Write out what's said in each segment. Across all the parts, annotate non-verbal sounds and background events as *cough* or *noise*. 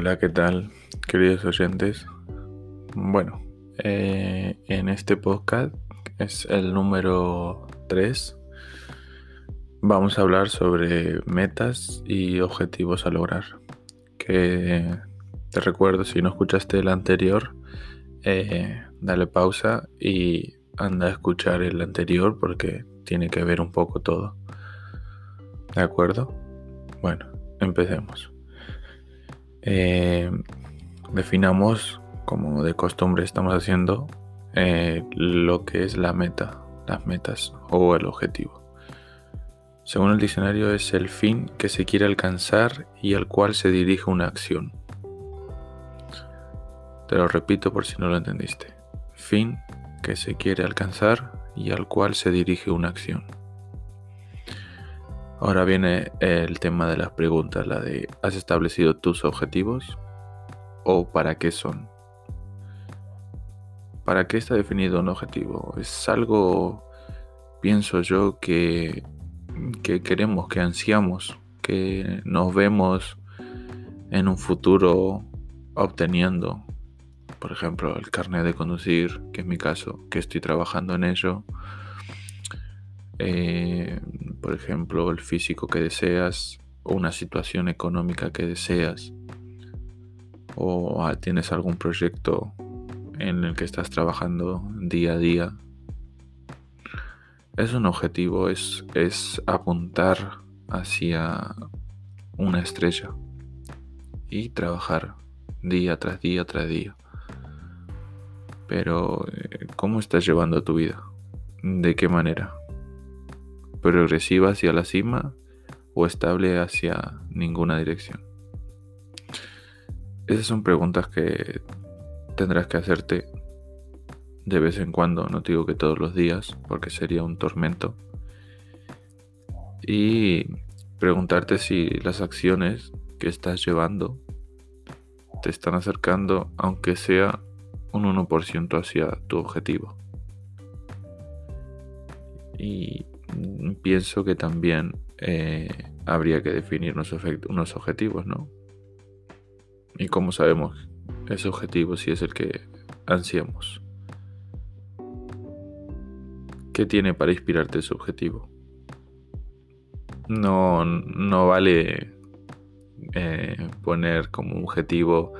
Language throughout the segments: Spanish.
Hola, ¿qué tal, queridos oyentes? Bueno, eh, en este podcast es el número 3. Vamos a hablar sobre metas y objetivos a lograr. Que te recuerdo, si no escuchaste el anterior, eh, dale pausa y anda a escuchar el anterior porque tiene que ver un poco todo. ¿De acuerdo? Bueno, empecemos. Eh, definamos, como de costumbre estamos haciendo, eh, lo que es la meta, las metas o el objetivo. Según el diccionario es el fin que se quiere alcanzar y al cual se dirige una acción. Te lo repito por si no lo entendiste. Fin que se quiere alcanzar y al cual se dirige una acción. Ahora viene el tema de las preguntas, la de ¿has establecido tus objetivos? ¿O para qué son? ¿Para qué está definido un objetivo? Es algo, pienso yo, que, que queremos, que ansiamos, que nos vemos en un futuro obteniendo. Por ejemplo, el carnet de conducir, que es mi caso, que estoy trabajando en ello eh, por ejemplo, el físico que deseas o una situación económica que deseas o ah, tienes algún proyecto en el que estás trabajando día a día. Es un objetivo, es, es apuntar hacia una estrella y trabajar día tras día tras día. Pero, eh, ¿cómo estás llevando tu vida? ¿De qué manera? Progresiva hacia la cima o estable hacia ninguna dirección? Esas son preguntas que tendrás que hacerte de vez en cuando, no digo que todos los días, porque sería un tormento. Y preguntarte si las acciones que estás llevando te están acercando, aunque sea un 1% hacia tu objetivo. Y pienso que también eh, habría que definir unos, objetivos, ¿no? Y cómo sabemos ese objetivo si es el que ansiamos. ¿Qué tiene para inspirarte ese objetivo? No, no vale eh, poner como objetivo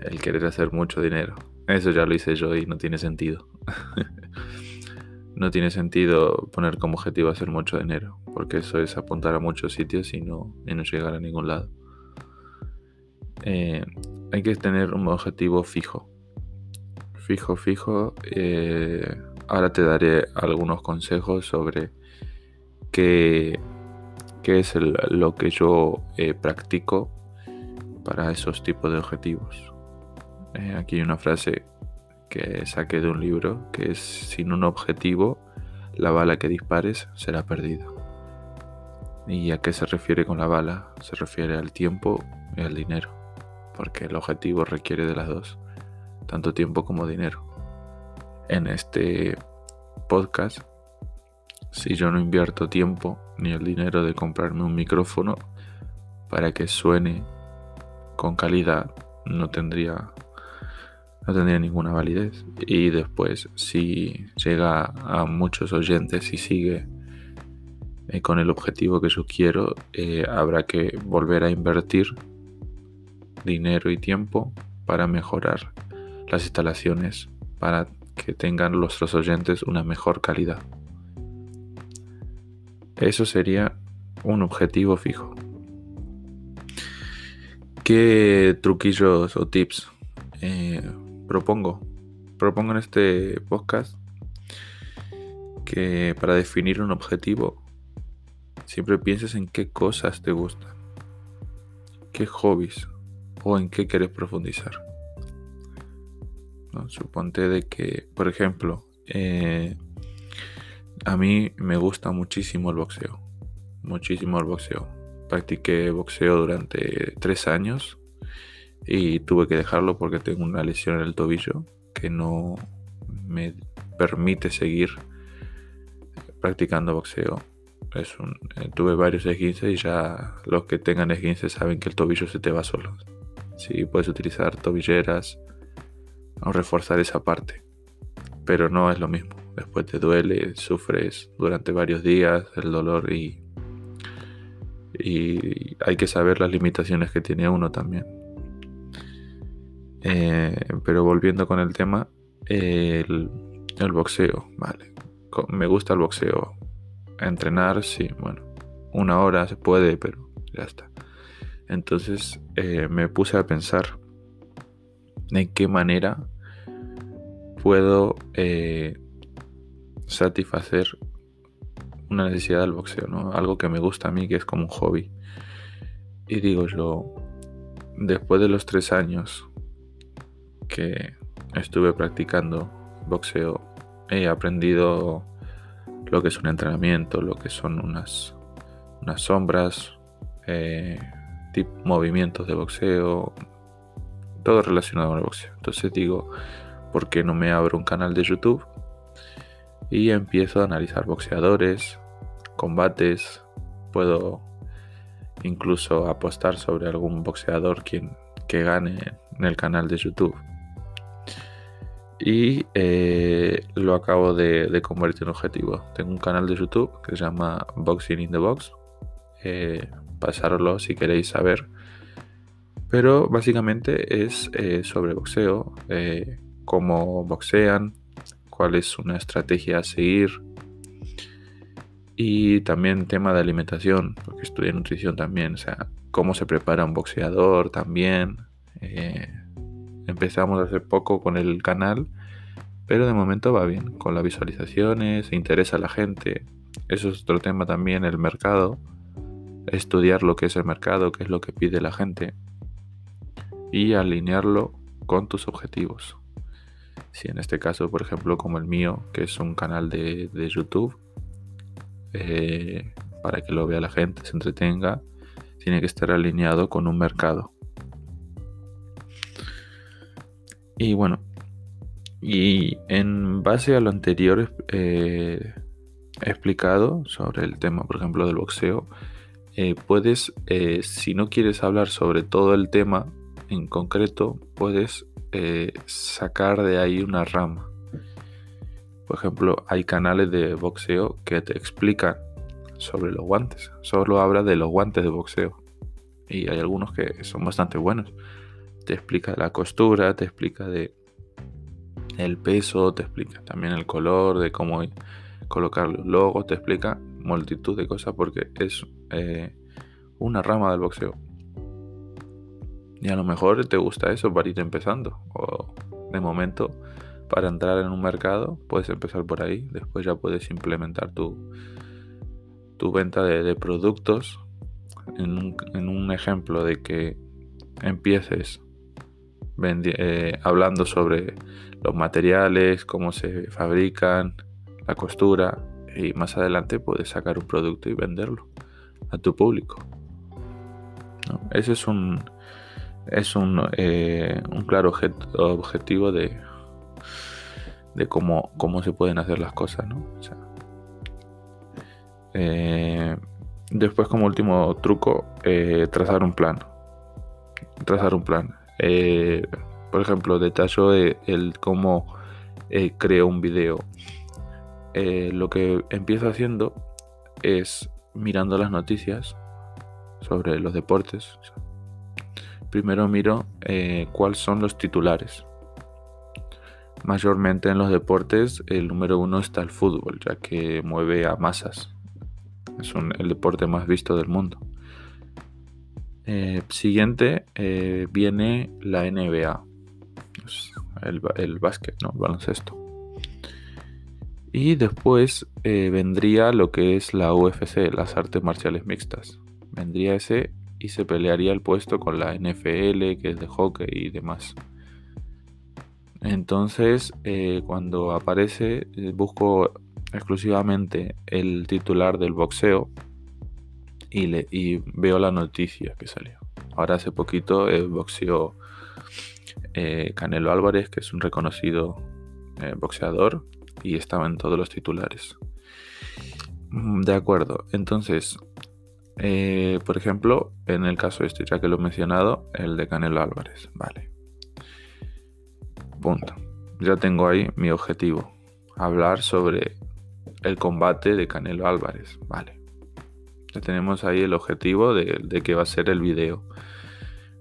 el querer hacer mucho dinero. Eso ya lo hice yo y no tiene sentido. *laughs* no tiene sentido poner como objetivo hacer mucho dinero, porque eso es apuntar a muchos sitios y no, no llegar a ningún lado. Eh, hay que tener un objetivo fijo. Fijo, fijo. Eh, ahora te daré algunos consejos sobre qué, qué es lo que yo eh, practico para esos tipos de objetivos. aquí hay una frase que saqué de un libro, que es sin un objetivo, la bala que dispares será perdida. ¿Y a qué se refiere con la bala? Se refiere al tiempo y al dinero, porque el objetivo requiere de las dos, tanto tiempo como dinero. En este podcast, si yo no invierto tiempo ni el dinero de comprarme un micrófono para que suene con calidad, no tendría no tendría ninguna validez. Y después, si llega a muchos oyentes y sigue eh, con el objetivo que yo quiero, eh, habrá que volver a invertir dinero y tiempo para mejorar las instalaciones, para que tengan nuestros oyentes una mejor calidad. Eso sería un objetivo fijo. ¿Qué truquillos o tips eh, propongo, propongo en este podcast que para definir un objetivo siempre pienses en qué cosas te gustan, qué hobbies o en qué quieres profundizar. Suponte de que, por ejemplo, eh, a mí me gusta muchísimo el boxeo, muchísimo el boxeo. Practiqué boxeo durante tres años y tuve que dejarlo porque tengo una lesión en el tobillo que no me permite seguir practicando boxeo. Eh, tuve varios esguinces y ya los que tengan esguinces saben que el tobillo se te va solo. Sí, puedes utilizar tobilleras o reforzar esa parte. Pero no es lo mismo. Después te duele, sufres durante varios días el dolor y hay que saber las limitaciones que tiene uno también. Eh, pero volviendo con el tema, el, boxeo, vale. Me gusta el boxeo. Entrenar, sí, bueno, una hora se puede, pero ya está. Entonces eh, me puse a pensar de qué manera puedo eh, satisfacer una necesidad del boxeo, ¿no? Algo que me gusta a mí, que es como un hobby. Y digo yo, después de los tres años que estuve practicando boxeo, he aprendido lo que es un entrenamiento, lo que son unas, unas sombras, eh, movimientos de boxeo, todo relacionado con el boxeo. Entonces digo, ¿por qué no me abro un canal de YouTube? Y empiezo a analizar boxeadores, combates, puedo incluso apostar sobre algún boxeador quien, que gane en el canal de YouTube. Y eh, lo acabo de, convertir en objetivo. Tengo un canal de YouTube que se llama Boxing in the Box. Eh, pasarlo si queréis saber. Pero básicamente es eh, sobre boxeo, cómo boxean, cuál es una estrategia a seguir. Y también tema de alimentación, porque estudié nutrición también, o sea, cómo se prepara un boxeador también. Empezamos hace poco con el canal, pero de momento va bien, con las visualizaciones, interesa a la gente. Eso es otro tema también, el mercado estudiar lo que es el mercado, qué es lo que pide la gente y alinearlo con tus objetivos. Si en este caso, por ejemplo, como el mío, que es un canal de, YouTube, eh, para que lo vea la gente, se entretenga, tiene que estar alineado con un mercado. Y bueno, y en base a lo anterior eh, explicado sobre el tema, por ejemplo, del boxeo, eh, puedes, eh, si no quieres hablar sobre todo el tema en concreto, puedes sacar de ahí una rama. Por ejemplo, hay canales de boxeo que te explican sobre los guantes. Solo habla de los guantes de boxeo. Y hay algunos que son bastante buenos. Te explica la costura, te explica de el peso, te explica también el color, de cómo colocar los logos, te explica multitud de cosas porque es eh, una rama del boxeo. Y a lo mejor te gusta eso para ir empezando. O de momento, para entrar en un mercado, puedes empezar por ahí. Después ya puedes implementar tu, tu venta de, productos. En un, en un, ejemplo de que empieces eh, hablando sobre los materiales, cómo se fabrican, la costura, y más adelante puedes sacar un producto y venderlo a tu público. Ese es un, es un, eh, un claro objetivo de, de cómo, cómo, se pueden hacer las cosas. Eh, después como último truco, trazar un plan. Trazar un plan. Por ejemplo, detallo el cómo creo un video eh, lo que empiezo haciendo es mirando las noticias sobre los deportes. Primero miro eh, cuáles son los titulares. Mayormente en los deportes el número uno está el fútbol, ya que mueve a masas. Es el deporte más visto del mundo. Eh, siguiente viene la NBA, el, el básquet, ¿no? el baloncesto. Y después eh, vendría lo que es la UFC, las artes marciales mixtas. Vendría ese y se pelearía el puesto con la NFL, que es de hockey y demás. Entonces, eh, cuando aparece, eh, busco exclusivamente el titular del boxeo y, veo la noticia que salió. Ahora hace poquito el boxeo Canelo Álvarez, que es un reconocido boxeador, y estaba en todos los titulares. Mm, de acuerdo, entonces Eh, por ejemplo, en el caso este, ya que lo he mencionado, el de Canelo Álvarez. Vale. Punto. Ya tengo ahí mi objetivo. Hablar sobre el combate de Canelo Álvarez. Vale. Ya tenemos ahí el objetivo de, que va a ser el video.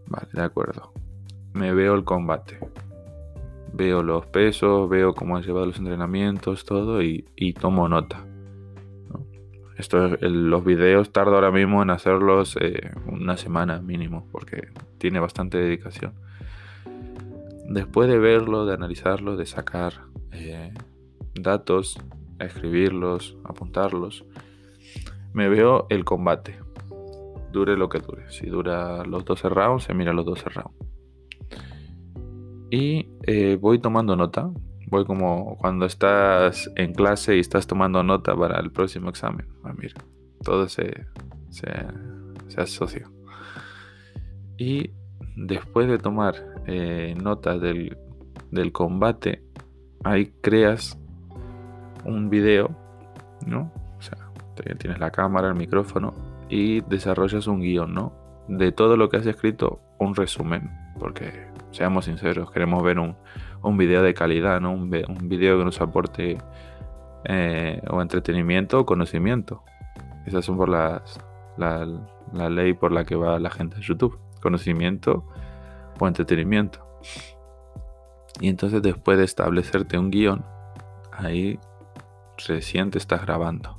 Vale, de acuerdo. Me veo el combate. Veo los pesos, veo cómo han llevado los entrenamientos, todo y, tomo nota. Esto, los videos tardo ahora mismo en hacerlos eh, una semana mínimo porque tiene bastante dedicación. Después de verlo, de analizarlo, de sacar eh, datos, escribirlos, apuntarlos, me veo el combate. Dure lo que dure. Si dura los 12 rounds, se mira los 12 rounds. Y eh, voy tomando nota. Voy como cuando estás en clase y estás tomando nota para el próximo examen. Ah, mira, todo se, se. Y después de tomar eh, notas del, del, combate, ahí creas un video, ¿no? Tienes la cámara, el micrófono y desarrollas un guion, ¿no? De todo lo que has escrito, un resumen, porque seamos sinceros, queremos ver un, un video de calidad, ¿no? Un, un video que nos aporte eh, o entretenimiento o conocimiento. Esas son por las, la, la, ley por la que va la gente a YouTube. Conocimiento o entretenimiento. Y entonces después de establecerte un guion, ahí recién te estás grabando.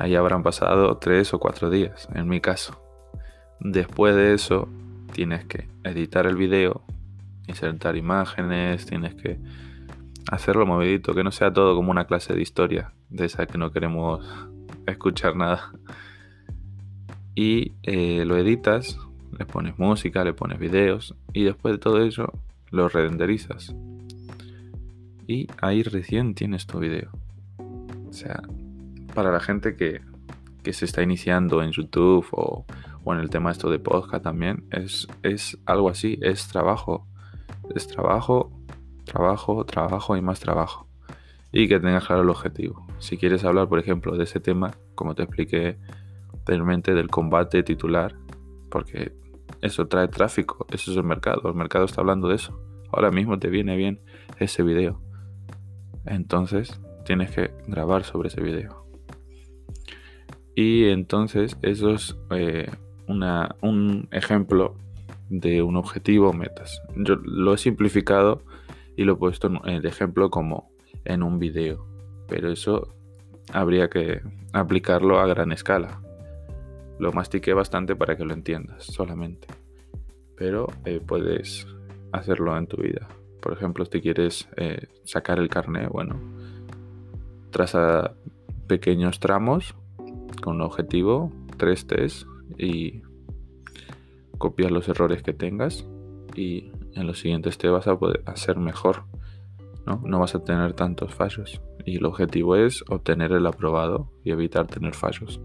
Ahí habrán pasado tres o cuatro días, en mi caso. Después de eso, tienes que editar el video, insertar imágenes, tienes que hacerlo movidito, que no sea todo como una clase de historia, de esa que no queremos escuchar nada. Y eh, lo editas, le pones música, le pones videos y después de todo eso lo renderizas. Y ahí recién tienes tu video. O sea, para la gente que, que se está iniciando en YouTube o, o en el tema esto de podcast también, es, es algo así, es trabajo. Es trabajo, trabajo, trabajo y más trabajo. Y que tengas claro el objetivo. Si quieres hablar, por ejemplo, de ese tema, como te expliqué anteriormente, del combate titular, porque eso trae tráfico, eso es el mercado, el mercado está hablando de eso. Ahora mismo te viene bien ese video. Entonces, tienes que grabar sobre ese video. Y entonces, eso es eh, un ejemplo de un objetivo o metas. Yo lo he simplificado y lo he puesto de ejemplo como en un video, pero eso habría que aplicarlo a gran escala. Lo mastiqué bastante para que lo entiendas solamente, pero eh, puedes hacerlo en tu vida. Por ejemplo, si quieres eh, sacar el carnet, bueno, traza pequeños tramos con objetivo, tres test y copias los errores que tengas y en los siguientes te vas a poder hacer mejor. ¿no? no vas a tener tantos fallos. Y el objetivo es obtener el aprobado y evitar tener fallos.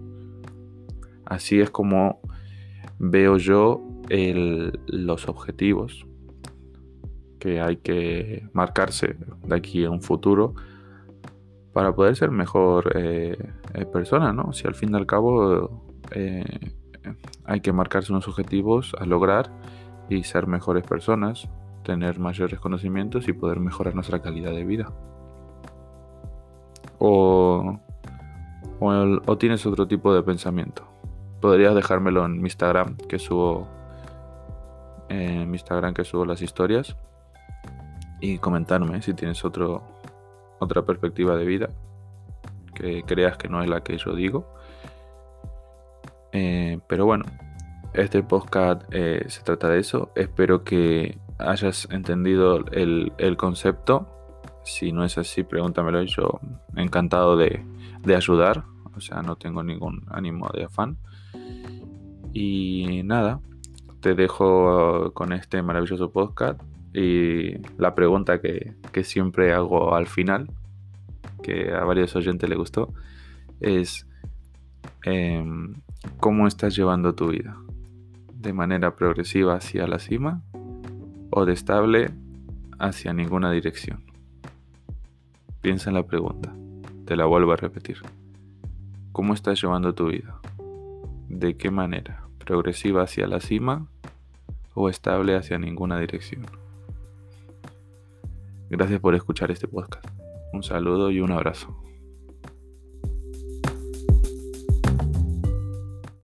Así es como veo yo los objetivos que hay que marcarse de aquí a un futuro para poder ser mejor eh, eh, persona, ¿no? Si al fin y al cabo eh, hay que marcarse unos objetivos a lograr y ser mejores personas, tener mayores conocimientos y poder mejorar nuestra calidad de vida. O, o, tienes otro tipo de pensamiento. Podrías dejármelo en mi Instagram que subo en mi Instagram que subo las historias y comentarme si tienes otro, otra perspectiva de vida que creas que no es la que yo digo eh, pero bueno, este podcast eh, se trata de eso. Espero que hayas entendido el, concepto. Si no es así, pregúntamelo. Yo encantado de, ayudar. O sea, no tengo ningún ánimo de afán. Y nada, te dejo con este maravilloso podcast. Y la pregunta que, siempre hago al final, que a varios oyentes le gustó, es Em, cómo estás llevando tu vida. De manera progresiva hacia la cima o de estable hacia ninguna dirección. Piensa en la pregunta. Te la vuelvo a repetir. ¿Cómo estás llevando tu vida? ¿De qué manera? ¿Progresiva hacia la cima o estable hacia ninguna dirección? Gracias por escuchar este podcast. Un saludo y un abrazo.